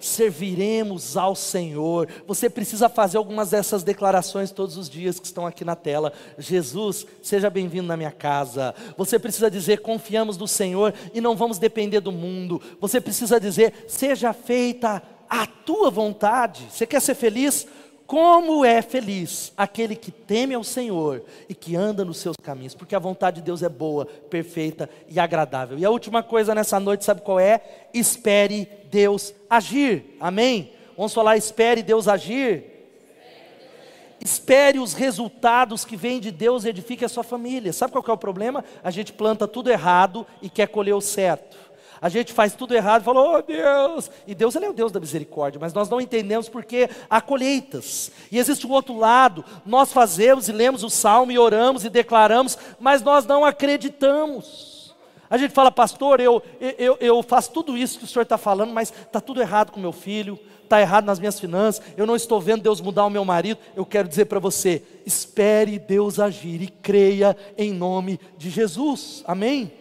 serviremos ao Senhor. Você precisa fazer algumas dessas declarações todos os dias que estão aqui na tela. Jesus, seja bem-vindo na minha casa. Você precisa dizer, confiamos no Senhor e não vamos depender do mundo. Você precisa dizer, seja feita a tua vontade. Você quer ser feliz? Como é feliz aquele que teme ao Senhor e que anda nos seus caminhos, porque a vontade de Deus é boa, perfeita e agradável. E a última coisa nessa noite, sabe qual é? Espere Deus agir. Amém? Vamos falar, espere Deus agir. Espere os resultados que vêm de Deus e edifique a sua família. Sabe qual é o problema? A gente planta tudo errado e quer colher o certo. A gente faz tudo errado fala, oh Deus, e Deus ele é o Deus da misericórdia, mas nós não entendemos porque há colheitas. E existe um outro lado, nós fazemos e lemos o salmo e oramos e declaramos, mas nós não acreditamos. A gente fala, pastor, eu, eu, eu faço tudo isso que o senhor está falando, mas está tudo errado com meu filho, está errado nas minhas finanças, eu não estou vendo Deus mudar o meu marido. Eu quero dizer para você: espere Deus agir e creia em nome de Jesus, amém?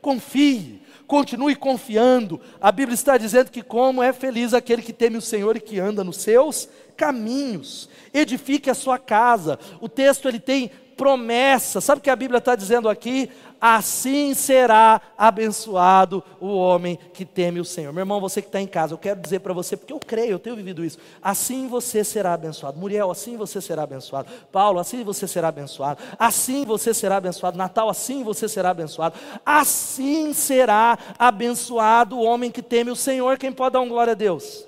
Confie, continue confiando. A Bíblia está dizendo que como é feliz aquele que teme o Senhor e que anda nos seus caminhos. Edifique a sua casa. O texto ele tem promessa. Sabe o que a Bíblia está dizendo aqui? Assim será abençoado o homem que teme o Senhor. Meu irmão, você que está em casa, eu quero dizer para você, porque eu creio, eu tenho vivido isso. Assim você será abençoado. Muriel, assim você será abençoado. Paulo, assim você será abençoado. Assim você será abençoado. Natal, assim você será abençoado. Assim será abençoado o homem que teme o Senhor. Quem pode dar um glória a Deus?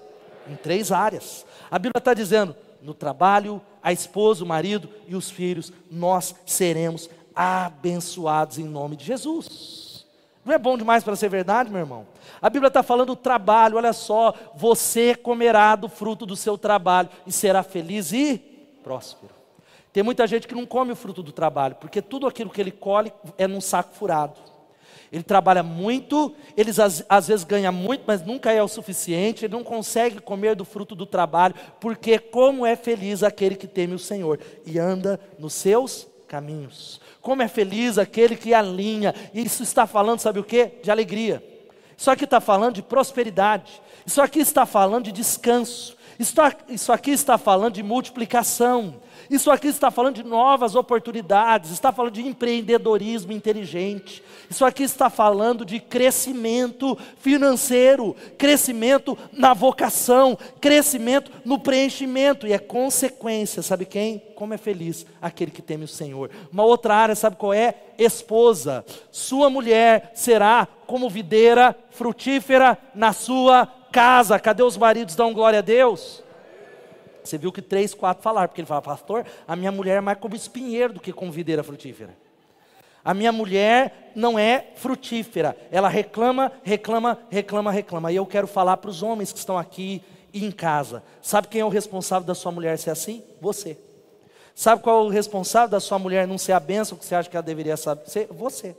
Em três áreas. A Bíblia está dizendo: no trabalho, a esposa, o marido e os filhos, nós seremos abençoados em nome de Jesus. Não é bom demais para ser verdade, meu irmão? A Bíblia está falando do trabalho, olha só, você comerá do fruto do seu trabalho e será feliz e próspero. Tem muita gente que não come o fruto do trabalho, porque tudo aquilo que ele colhe é num saco furado. Ele trabalha muito, ele às, às, vezes ganha muito, mas nunca é o suficiente, ele não consegue comer do fruto do trabalho, porque como é feliz aquele que teme o Senhor e anda nos seus caminhos. Como é feliz aquele que alinha, e isso está falando, sabe o que? De alegria. Isso aqui está falando de prosperidade, isso aqui está falando de descanso, isso aqui está falando de multiplicação, isso aqui está falando de novas oportunidades, está falando de empreendedorismo inteligente. Isso aqui está falando de crescimento financeiro, crescimento na vocação, crescimento no preenchimento. E é consequência, sabe quem? Como é feliz aquele que teme o Senhor. Uma outra área, sabe qual é? Esposa. Sua mulher será como videira frutífera na sua casa. Cadê os maridos? Dão glória a Deus. Você viu que três, quatro falaram, porque ele fala, pastor, a minha mulher é mais como espinheiro do que como videira frutífera. A minha mulher não é frutífera, ela reclama, reclama, reclama, reclama. E eu quero falar para os homens que estão aqui em casa: sabe quem é o responsável da sua mulher ser assim? Você. Sabe qual é o responsável da sua mulher não ser a bênção que você acha que ela deveria ser? Você.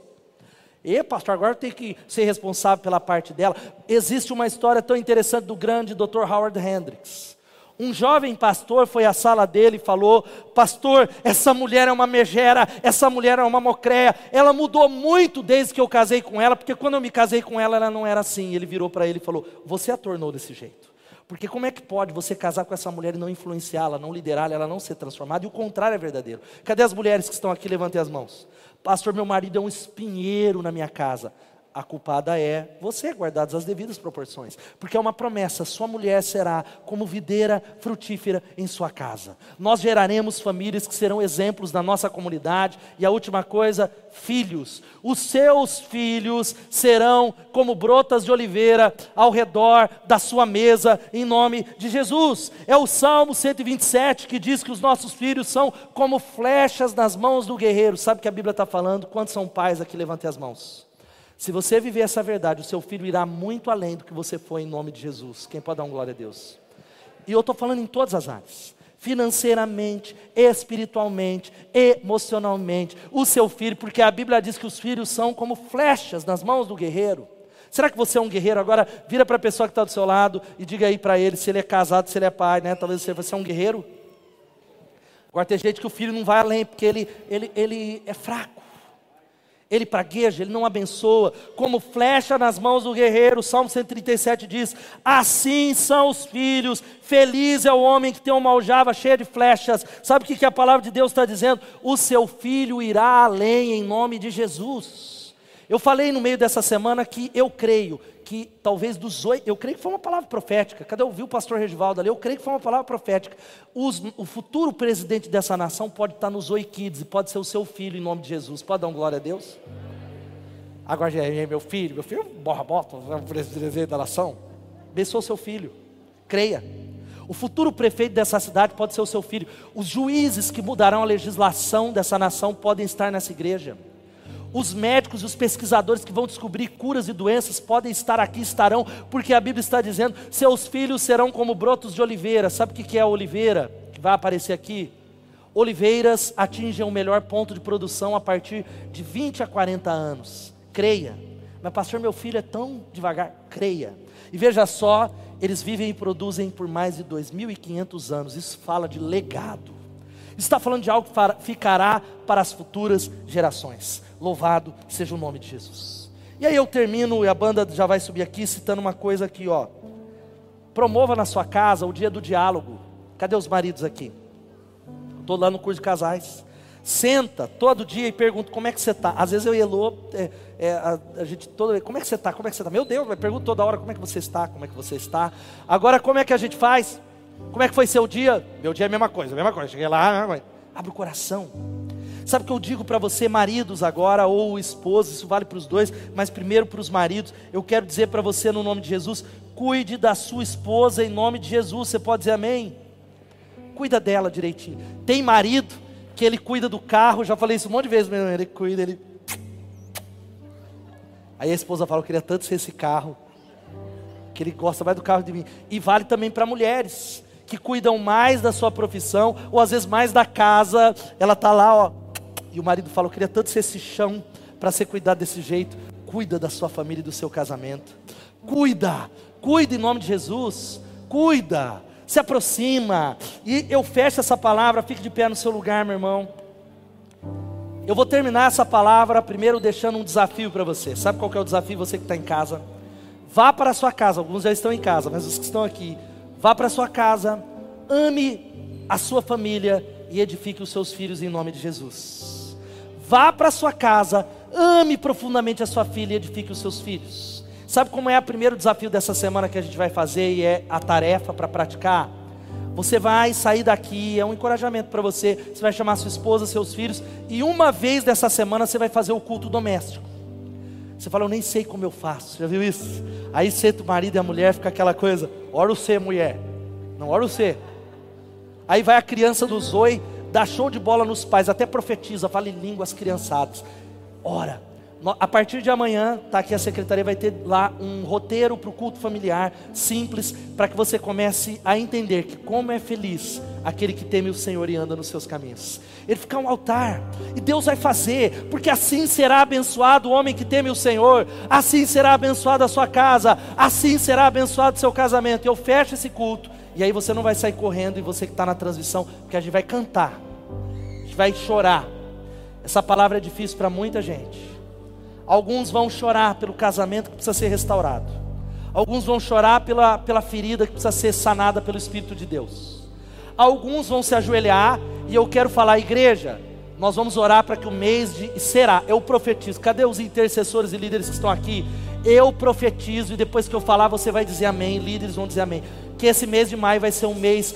E, pastor, agora tenho que ser responsável pela parte dela. Existe uma história tão interessante do grande Dr. Howard Hendricks. Um jovem pastor foi à sala dele e falou: Pastor, essa mulher é uma megera, essa mulher é uma mocréia. Ela mudou muito desde que eu casei com ela, porque quando eu me casei com ela, ela não era assim. Ele virou para ele e falou: Você a tornou desse jeito. Porque como é que pode você casar com essa mulher e não influenciá-la, não liderá-la, ela não ser transformada? E o contrário é verdadeiro. Cadê as mulheres que estão aqui? Levantem as mãos. Pastor, meu marido é um espinheiro na minha casa a culpada é você, guardadas as devidas proporções. Porque é uma promessa: sua mulher será como videira frutífera em sua casa. Nós geraremos famílias que serão exemplos da nossa comunidade. E a última coisa, filhos. Os seus filhos serão como brotas de oliveira ao redor da sua mesa, em nome de Jesus. É o Salmo 127 que diz que os nossos filhos são como flechas nas mãos do guerreiro. Sabe o que a Bíblia está falando? Quantos são pais aqui? Levantem as mãos. Se você viver essa verdade, o seu filho irá muito além do que você foi em nome de Jesus. Quem pode dar uma glória a Deus? E eu estou falando em todas as áreas financeiramente, espiritualmente, emocionalmente, o seu filho, porque a Bíblia diz que os filhos são como flechas nas mãos do guerreiro. Será que você é um guerreiro? Agora vira para a pessoa que está do seu lado e diga aí para ele se ele é casado, se ele é pai, né? Talvez você, você é um guerreiro. Agora tem gente que o filho não vai além, porque ele, ele, ele é fraco ele pragueja, ele não abençoa, como flecha nas mãos do guerreiro. O Salmo 137 diz: Assim são os filhos, feliz é o homem que tem uma aljava cheia de flechas. Sabe o que, que a palavra de Deus está dizendo? O seu filho irá além em nome de Jesus. Eu falei no meio dessa semana que eu creio que talvez dos oito, eu creio que foi uma palavra profética. Cadê eu vi o pastor Regivaldo ali? Eu creio que foi uma palavra profética. Os, o futuro presidente dessa nação pode estar nos oi kids e pode ser o seu filho em nome de Jesus. Pode dar um glória a Deus? Agora já é meu filho, meu filho borra bota, presidente da nação. Abençoa seu filho. Creia. O futuro prefeito dessa cidade pode ser o seu filho. Os juízes que mudarão a legislação dessa nação podem estar nessa igreja. Os médicos e os pesquisadores que vão descobrir curas e doenças podem estar aqui, estarão, porque a Bíblia está dizendo: seus filhos serão como brotos de oliveira. Sabe o que é a oliveira? Que vai aparecer aqui. Oliveiras atingem o melhor ponto de produção a partir de 20 a 40 anos. Creia. Mas, pastor, meu filho é tão devagar. Creia. E veja só, eles vivem e produzem por mais de 2.500 anos. Isso fala de legado. Está falando de algo que ficará para as futuras gerações. Louvado seja o nome de Jesus. E aí eu termino, e a banda já vai subir aqui, citando uma coisa aqui, ó. Promova na sua casa o dia do diálogo. Cadê os maridos aqui? Estou lá no curso de casais. Senta todo dia e pergunta como é que você está. Às vezes eu e Elô, é, é, a, a, gente toda como é que você está? Como é que você está? Meu Deus, eu pergunto toda hora como é que você está, como é que você está. Agora como é que a gente faz? Como é que foi seu dia? Meu dia é a mesma coisa, a mesma coisa. Cheguei lá, abre o coração. Sabe o que eu digo para você, maridos agora, ou esposos, isso vale para os dois, mas primeiro para os maridos, eu quero dizer para você no nome de Jesus, cuide da sua esposa em nome de Jesus, você pode dizer amém? Cuida dela direitinho. Tem marido que ele cuida do carro, já falei isso um monte de vezes, meu, ele cuida, ele. Aí a esposa fala, eu queria tanto ser esse carro, que ele gosta mais do carro de mim. E vale também para mulheres que cuidam mais da sua profissão, ou às vezes mais da casa, ela está lá, ó, e o marido fala: Eu queria tanto ser esse chão para ser cuidado desse jeito. Cuida da sua família e do seu casamento. Cuida, cuida em nome de Jesus. Cuida, se aproxima. E eu fecho essa palavra, fique de pé no seu lugar, meu irmão. Eu vou terminar essa palavra primeiro deixando um desafio para você. Sabe qual é o desafio, você que está em casa? Vá para a sua casa, alguns já estão em casa, mas os que estão aqui, vá para a sua casa, ame a sua família e edifique os seus filhos em nome de Jesus. Vá para sua casa, ame profundamente a sua filha e edifique os seus filhos. Sabe como é o primeiro desafio dessa semana que a gente vai fazer e é a tarefa para praticar? Você vai sair daqui, é um encorajamento para você. Você vai chamar sua esposa, seus filhos, e uma vez dessa semana você vai fazer o culto doméstico. Você fala, eu nem sei como eu faço, já viu isso? Aí senta o marido e a mulher, fica aquela coisa, ora o ser, mulher, não ora o ser. Aí vai a criança do Zoe, dá show de bola nos pais, até profetiza, fala em línguas criançadas. Ora, A partir de amanhã, tá aqui a secretaria vai ter lá um roteiro para o culto familiar, simples, para que você comece a entender que como é feliz aquele que teme o Senhor e anda nos seus caminhos. Ele fica um altar, e Deus vai fazer, porque assim será abençoado o homem que teme o Senhor, assim será abençoada a sua casa, assim será abençoado o seu casamento. Eu fecho esse culto, e aí você não vai sair correndo, e você que está na transmissão, porque a gente vai cantar, a gente vai chorar. Essa palavra é difícil para muita gente. Alguns vão chorar pelo casamento que precisa ser restaurado. Alguns vão chorar pela, pela ferida que precisa ser sanada pelo Espírito de Deus. Alguns vão se ajoelhar e eu quero falar, igreja, nós vamos orar para que o mês de. Será, eu profetizo. Cadê os intercessores e líderes que estão aqui? Eu profetizo e depois que eu falar, você vai dizer amém. Líderes vão dizer amém. Que esse mês de maio vai ser um mês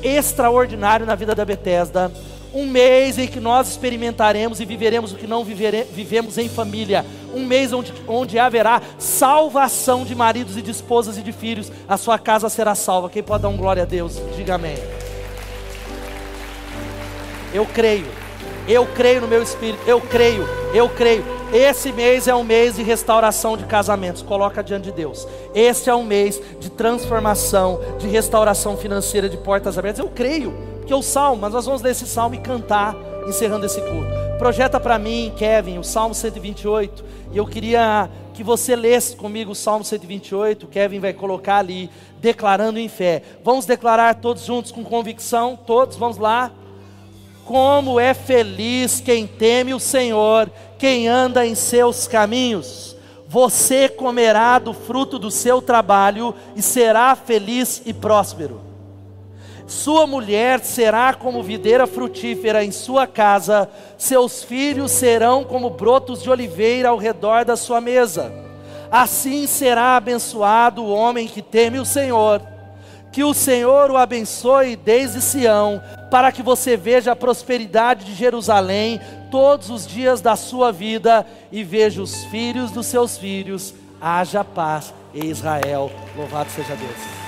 extraordinário na vida da Bethesda um mês em que nós experimentaremos e viveremos o que não vivere, vivemos em família, um mês onde, onde haverá salvação de maridos e de esposas e de filhos, a sua casa será salva. Quem pode dar um glória a Deus? Diga amém. Eu creio, eu creio no meu espírito, eu creio, eu creio. Esse mês é um mês de restauração de casamentos, coloca diante de Deus. Este é um mês de transformação, de restauração financeira, de portas abertas. Eu creio que é o salmo, mas nós vamos ler esse salmo e cantar, encerrando esse culto. Projeta para mim, Kevin, o salmo 128, e eu queria que você lesse comigo o salmo 128. Kevin vai colocar ali, declarando em fé. Vamos declarar todos juntos com convicção, todos, vamos lá. Como é feliz quem teme o Senhor, quem anda em seus caminhos. Você comerá do fruto do seu trabalho e será feliz e próspero. Sua mulher será como videira frutífera em sua casa, seus filhos serão como brotos de oliveira ao redor da sua mesa. Assim será abençoado o homem que teme o Senhor. Que o Senhor o abençoe desde Sião, para que você veja a prosperidade de Jerusalém todos os dias da sua vida e veja os filhos dos seus filhos. Haja paz em Israel. Louvado seja Deus.